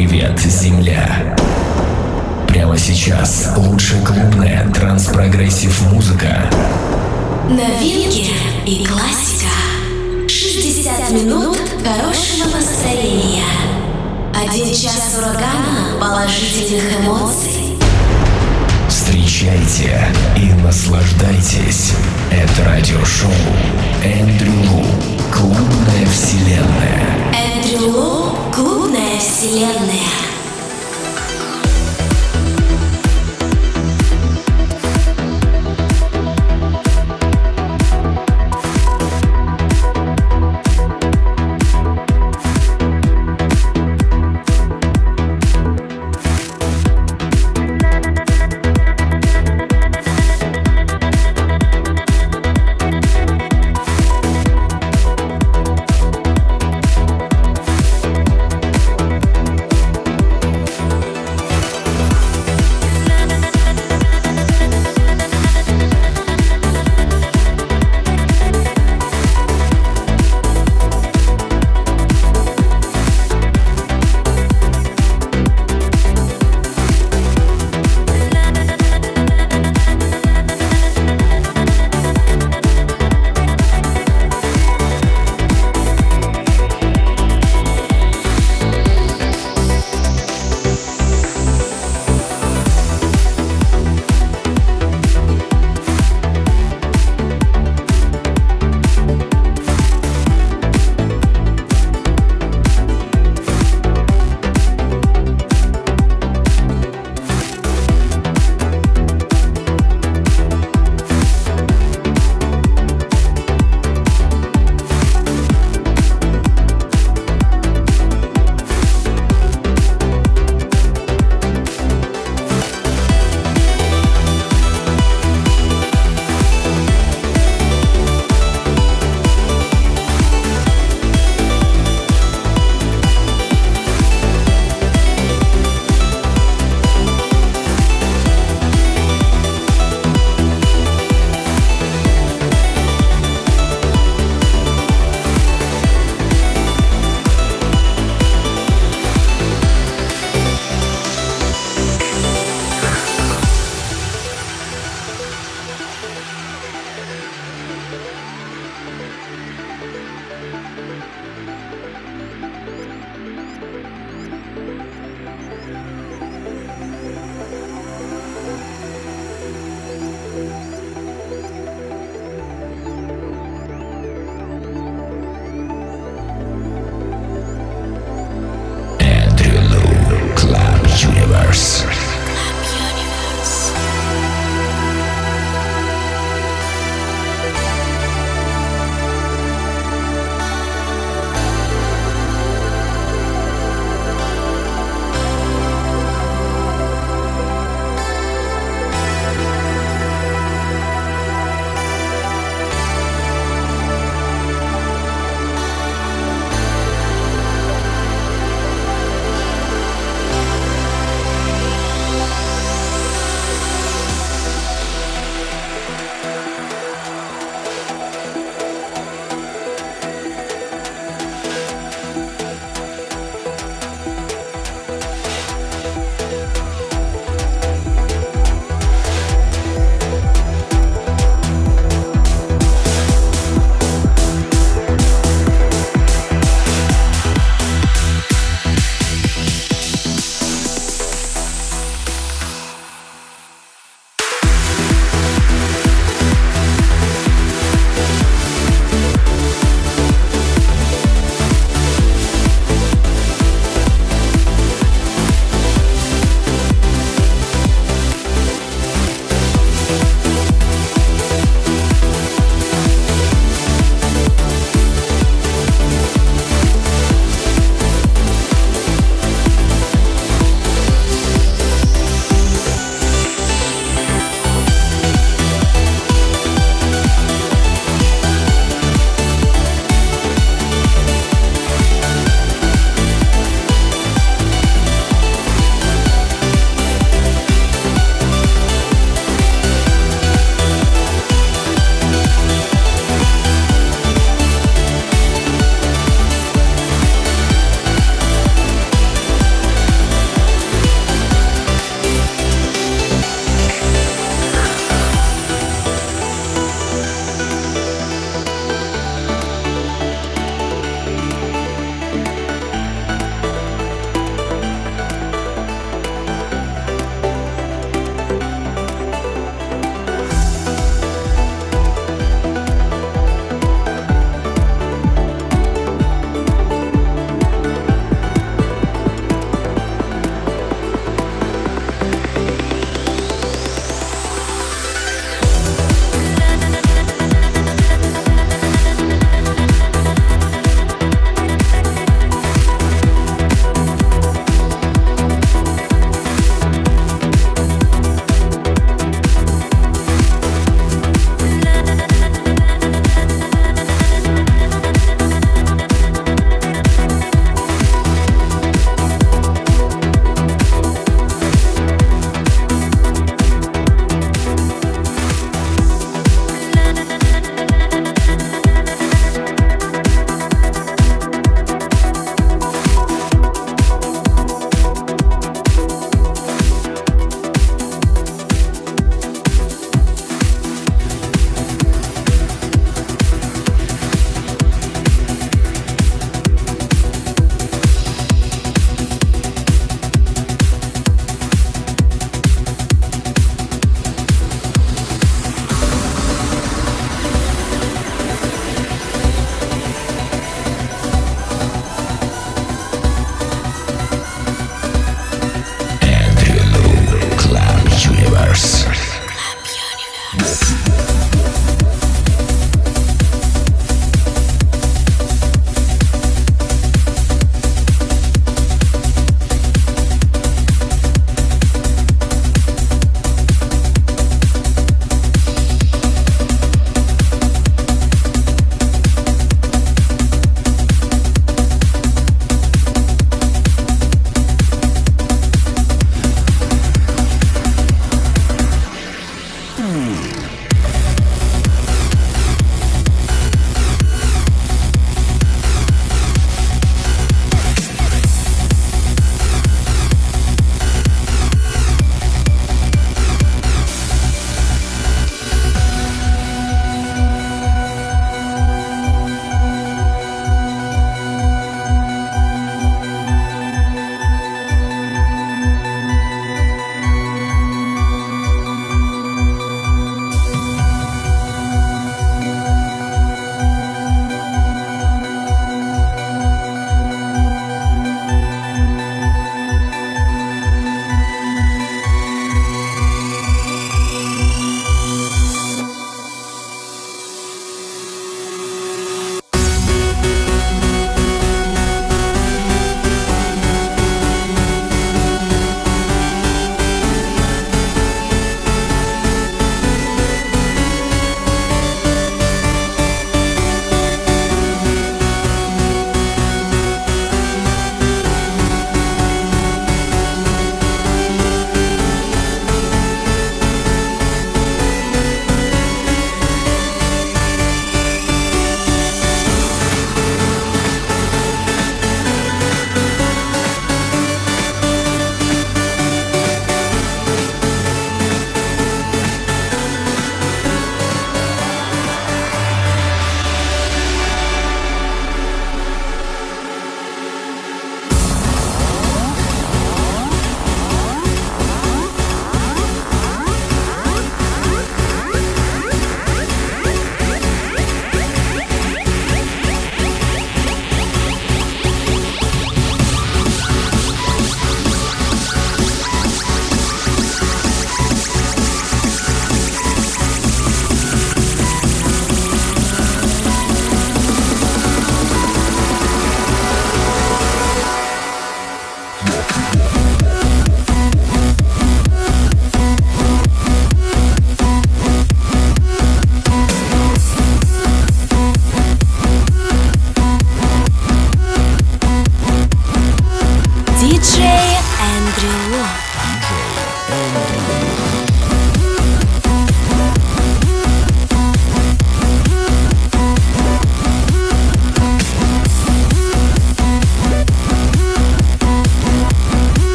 Привет, Земля. Прямо сейчас лучшая клубная транс-прогрессив музыка. Новинки и классика. 60 минут хорошего настроения. Один час урагана положительных эмоций. Встречайте и наслаждайтесь. Это радиошоу Эндрю Лу. Клубная вселенная. Лу. Клубная вселенная.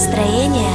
Настроение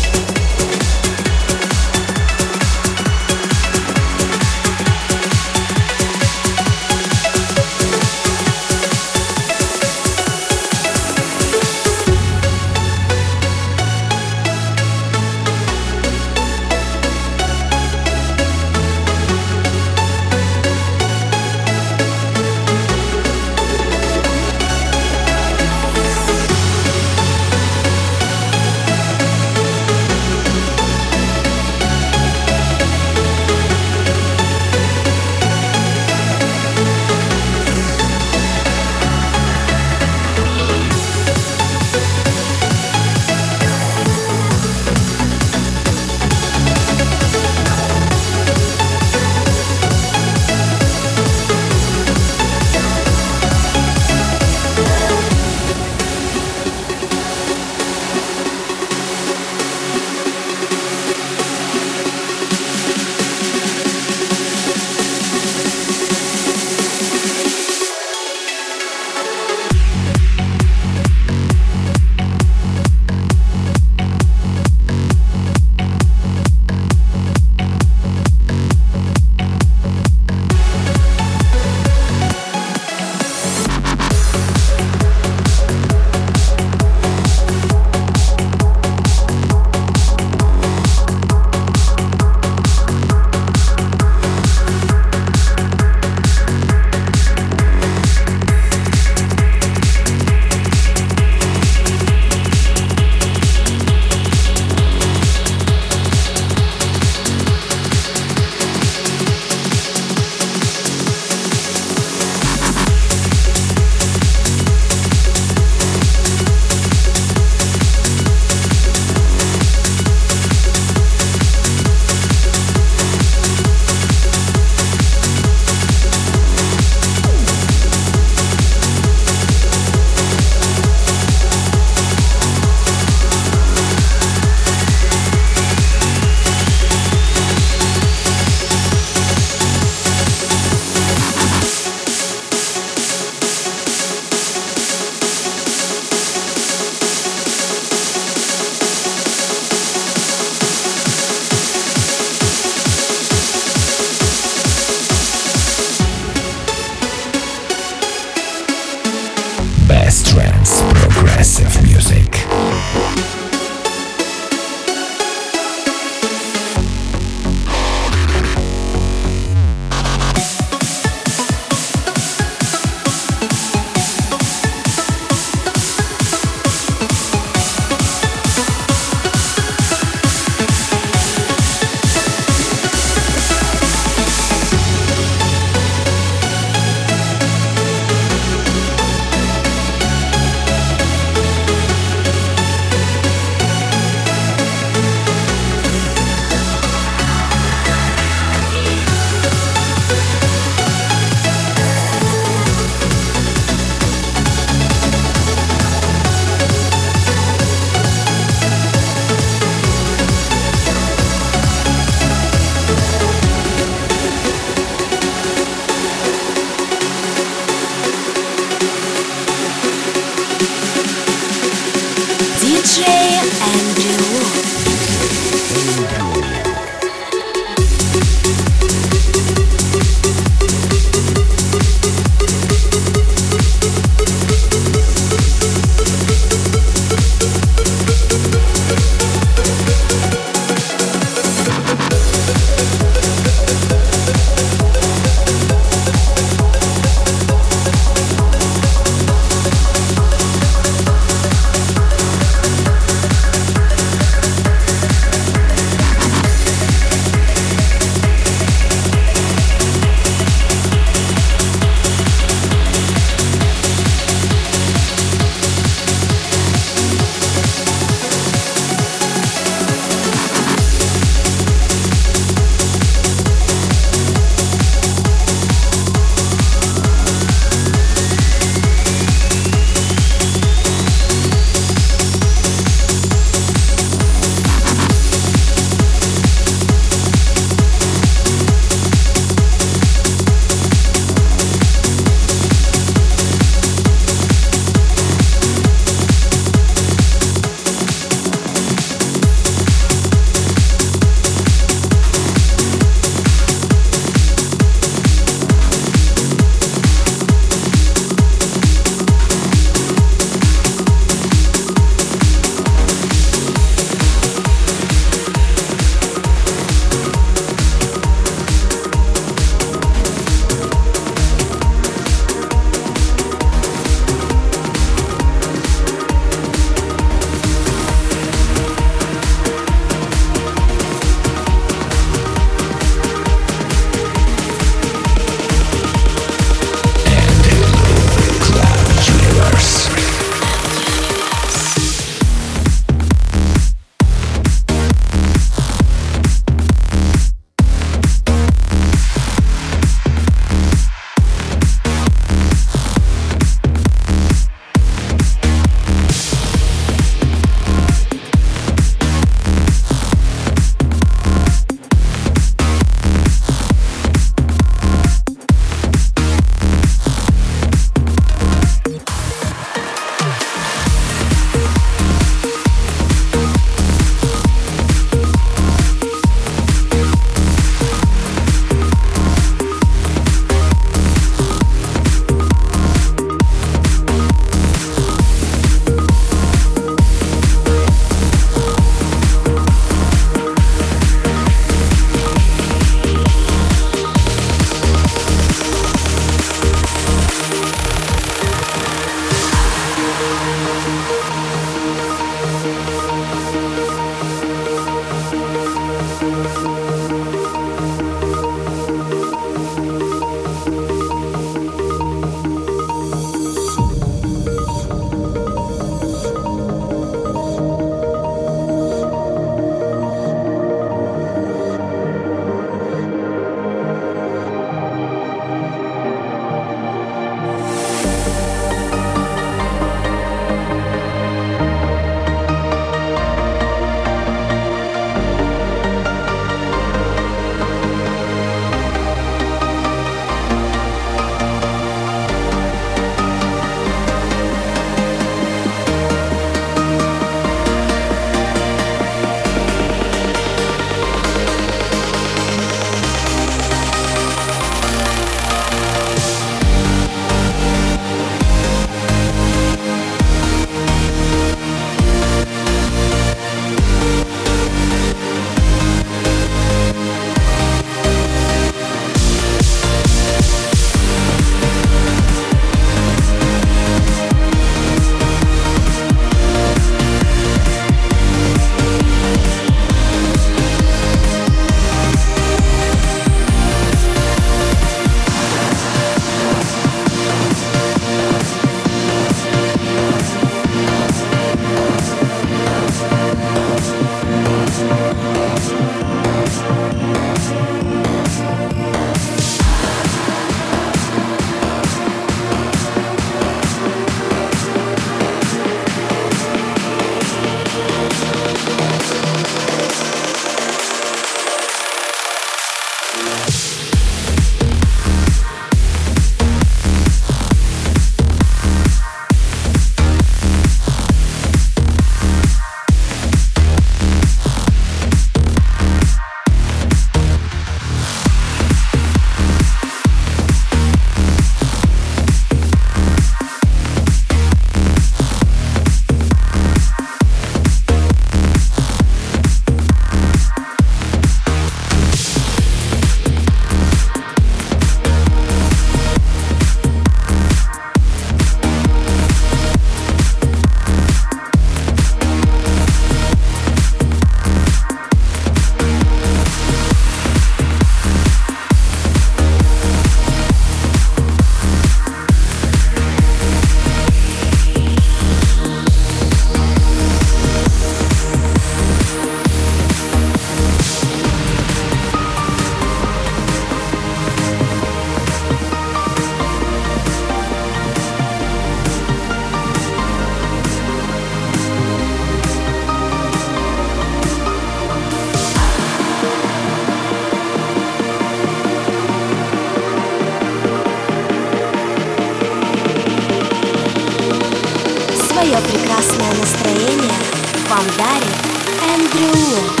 вам дарит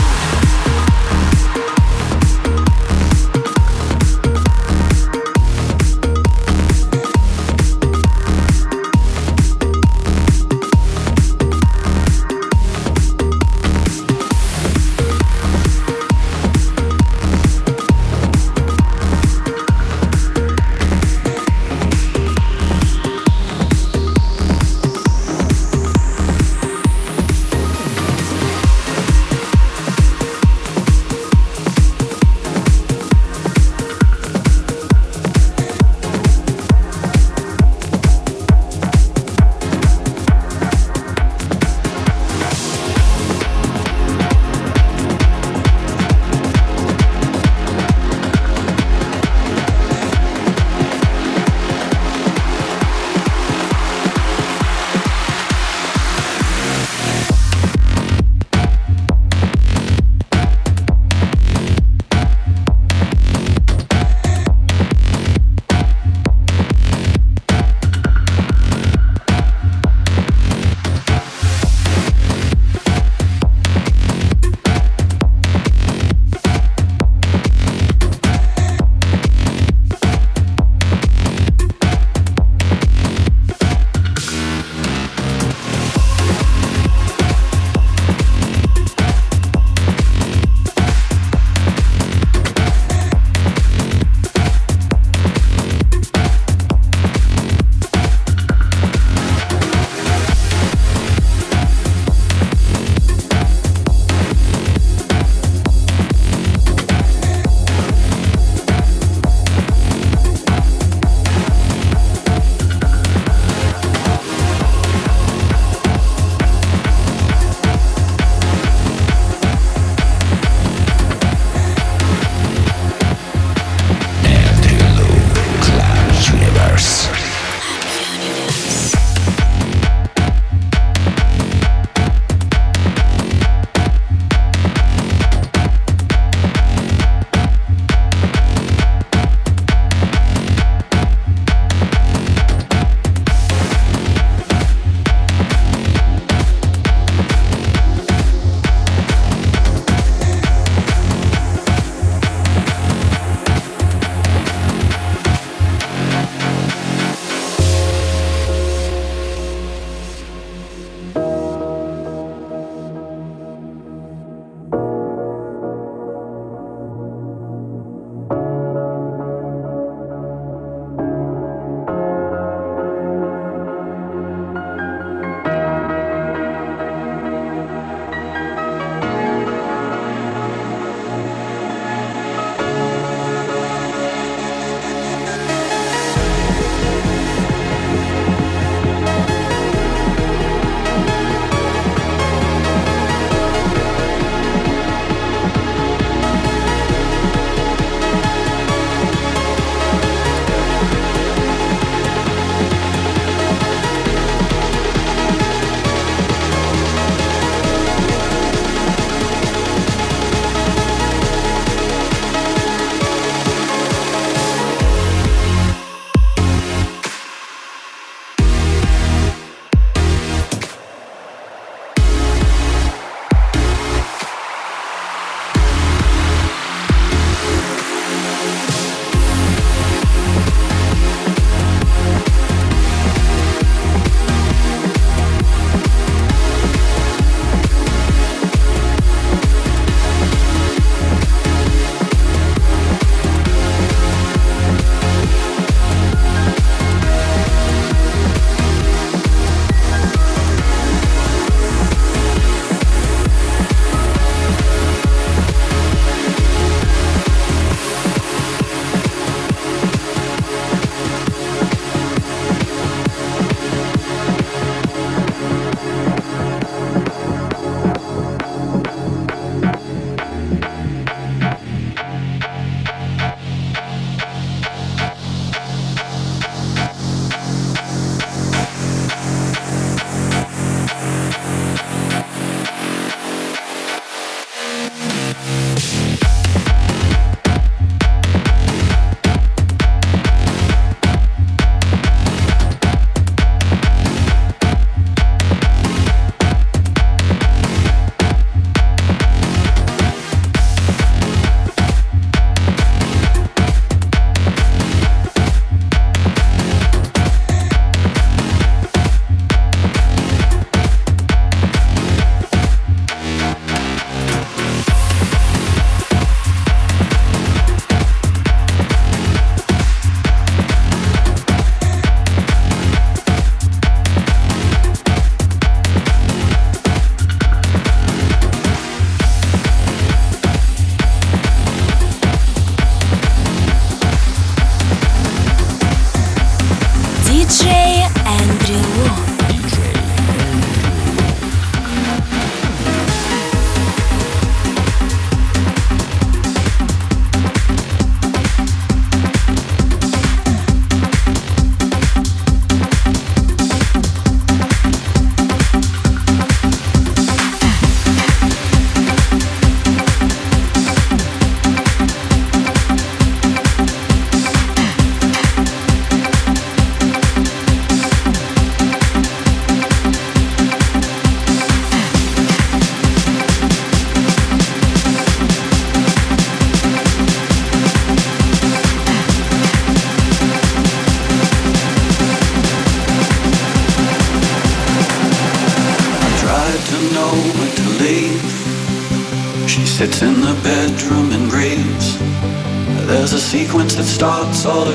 sold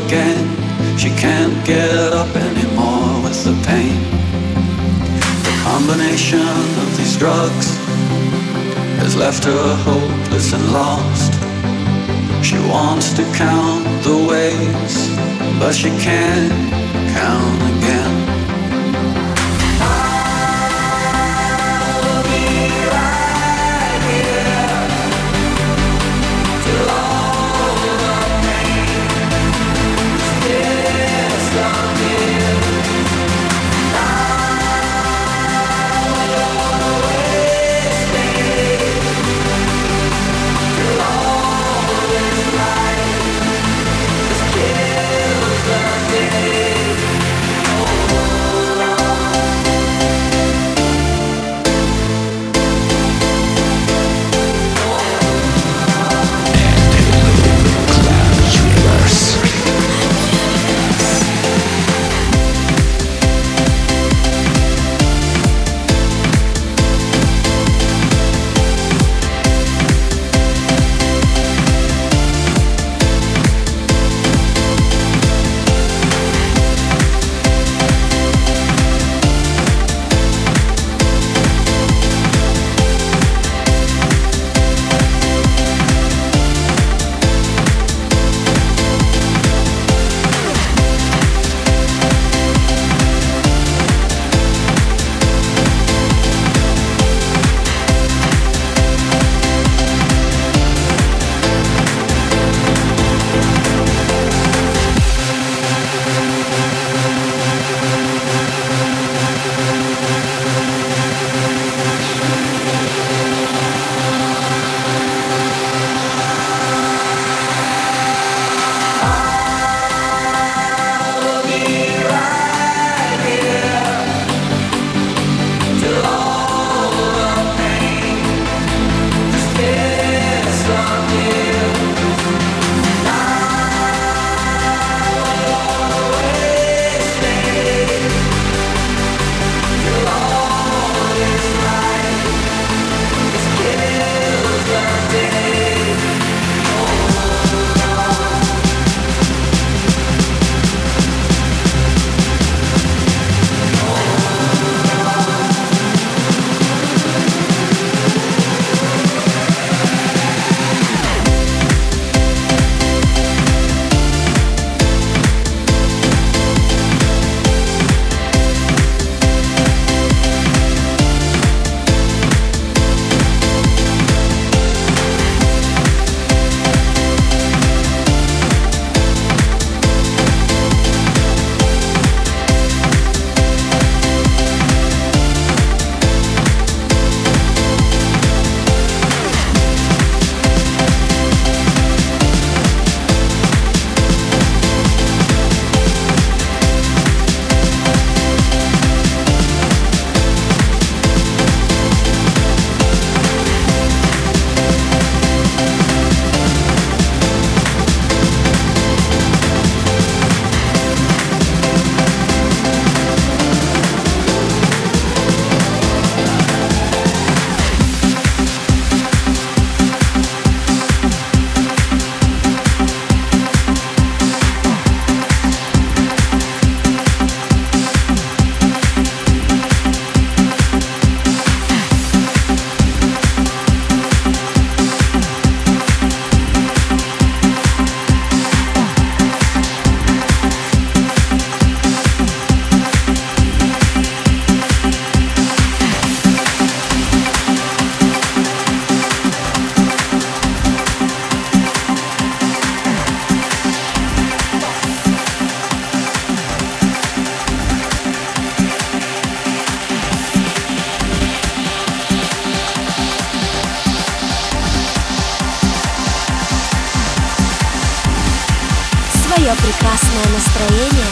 Ее прекрасное настроение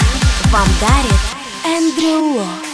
вам дарит Эндрю Ло.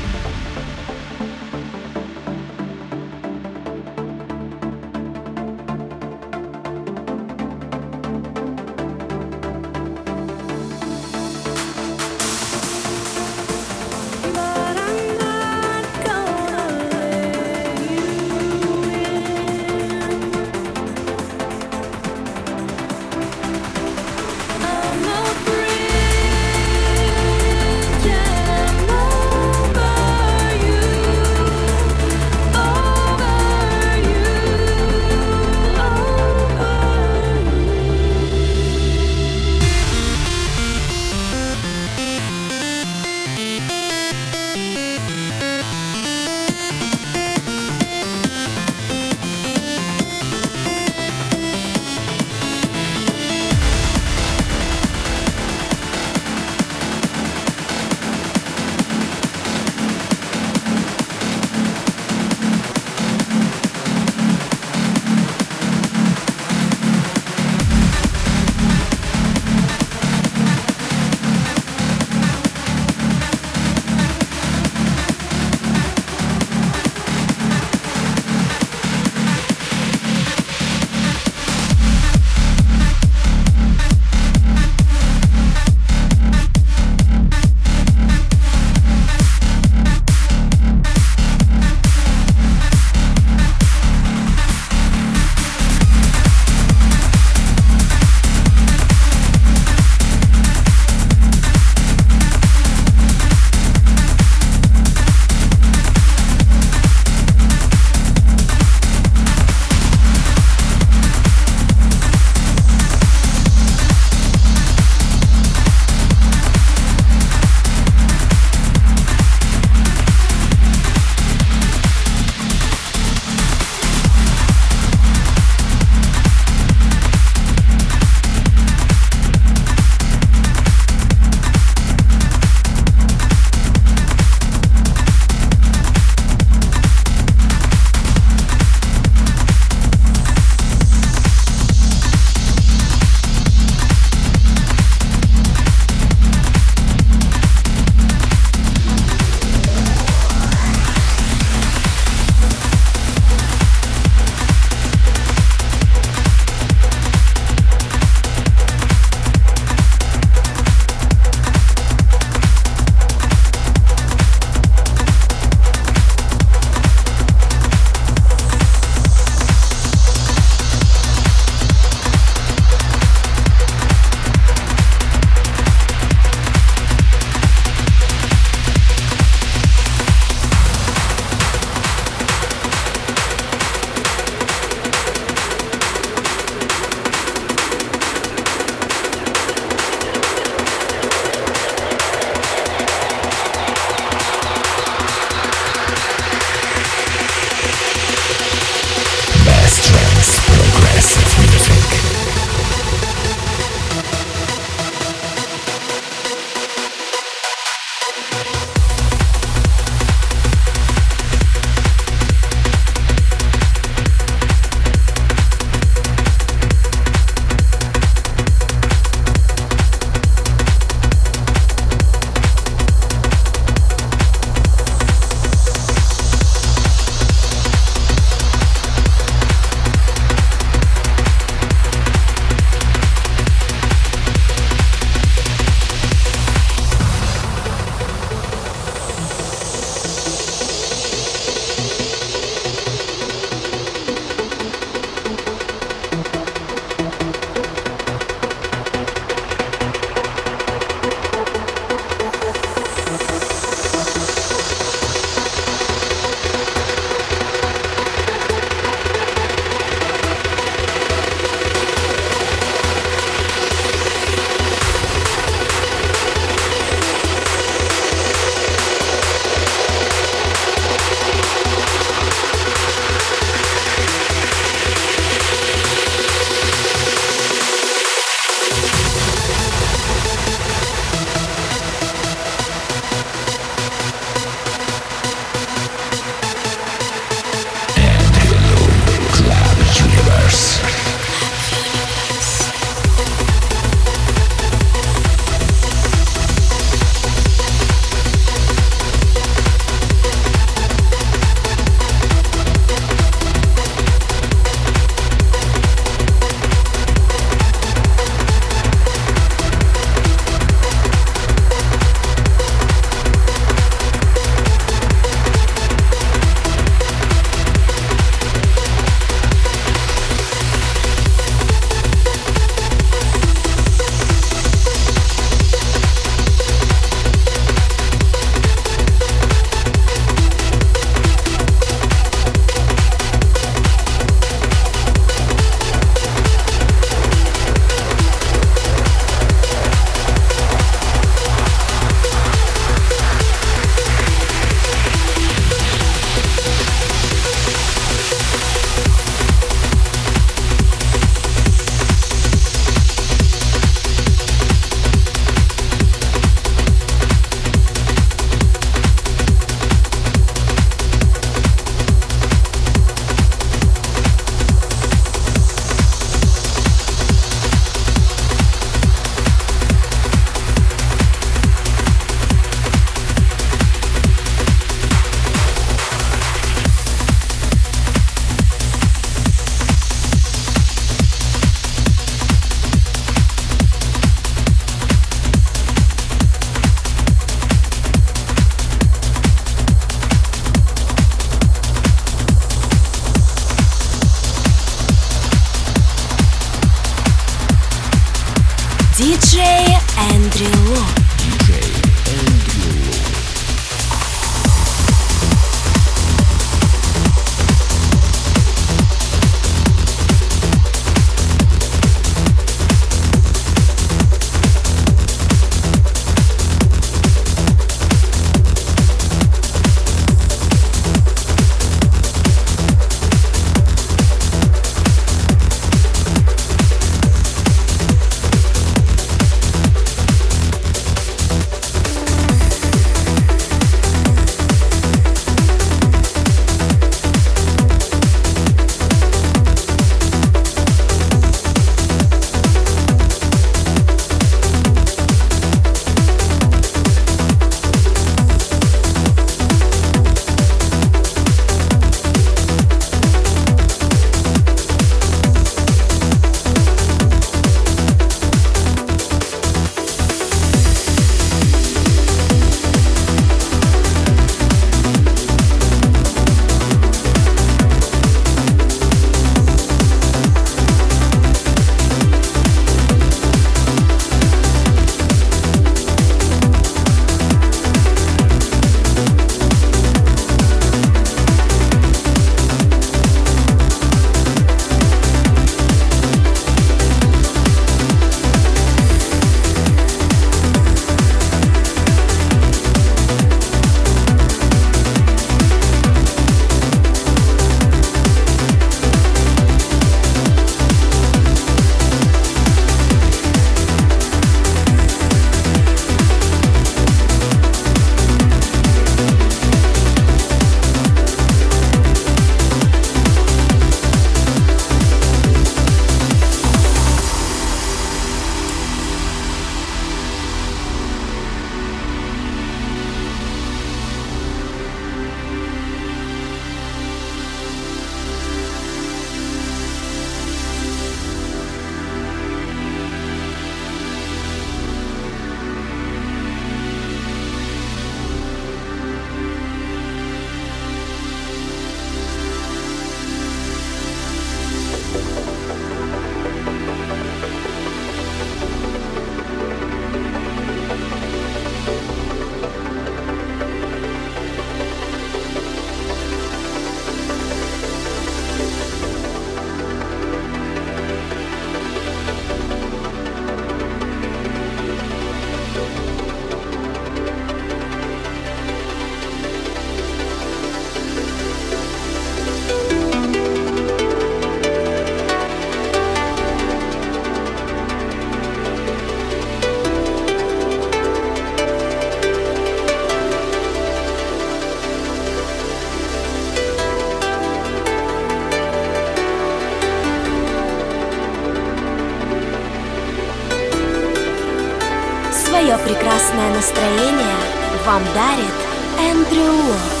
Свое прекрасное настроение вам дарит Эндрю Ло.